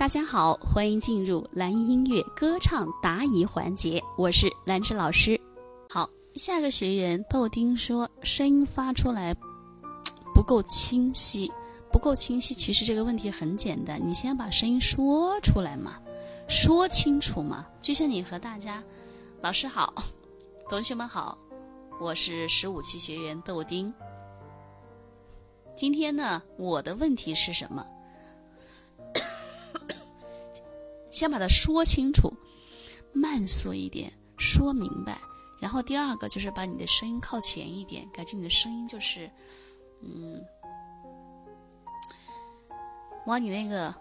大家好，欢迎进入蓝音乐歌唱答疑环节，我是兰芝老师。好，下个学员豆丁说声音发出来不够清晰，不够清晰。其实这个问题很简单，你先把声音说出来嘛，说清楚嘛。就像你和大家，老师好，同学们好，我是十五期学员豆丁。今天呢，我的问题是什么？先把它说清楚，慢速一点，说明白。然后第二个就是把你的声音靠前一点，感觉你的声音就是，嗯，往你那个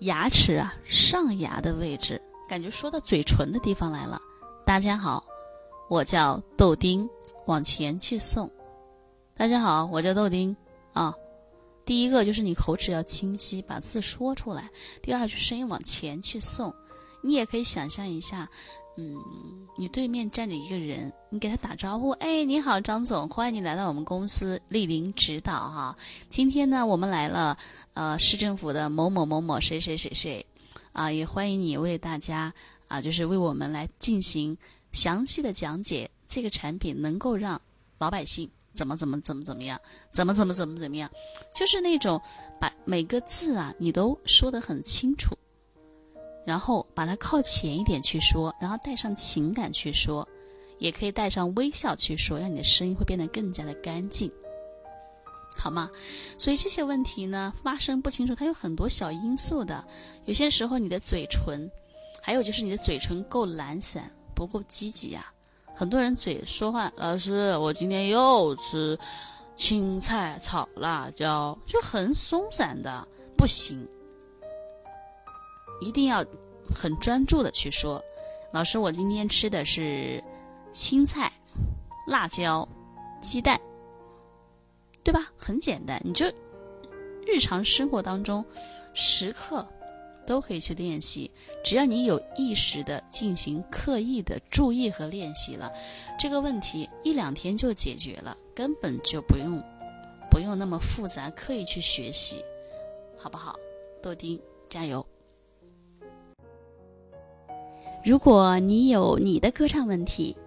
牙齿啊上牙的位置，感觉说到嘴唇的地方来了。大家好，我叫豆丁，往前去送。大家好，我叫豆丁啊。第一个就是你口齿要清晰，把字说出来；第二就声音往前去送。你也可以想象一下，嗯，你对面站着一个人，你给他打招呼：“哎，你好，张总，欢迎你来到我们公司莅临指导哈。今天呢，我们来了，呃，市政府的某某某某谁谁谁谁，啊，也欢迎你为大家啊，就是为我们来进行详细的讲解，这个产品能够让老百姓。”怎么怎么怎么怎么样？怎么怎么怎么怎么样？就是那种把每个字啊，你都说得很清楚，然后把它靠前一点去说，然后带上情感去说，也可以带上微笑去说，让你的声音会变得更加的干净，好吗？所以这些问题呢，发声不清楚，它有很多小因素的。有些时候你的嘴唇，还有就是你的嘴唇够懒散，不够积极呀。很多人嘴说话，老师，我今天又吃青菜炒辣椒，就很松散的，不行，一定要很专注的去说。老师，我今天吃的是青菜、辣椒、鸡蛋，对吧？很简单，你就日常生活当中时刻。都可以去练习，只要你有意识的进行刻意的注意和练习了，这个问题一两天就解决了，根本就不用不用那么复杂，刻意去学习，好不好？豆丁加油！如果你有你的歌唱问题，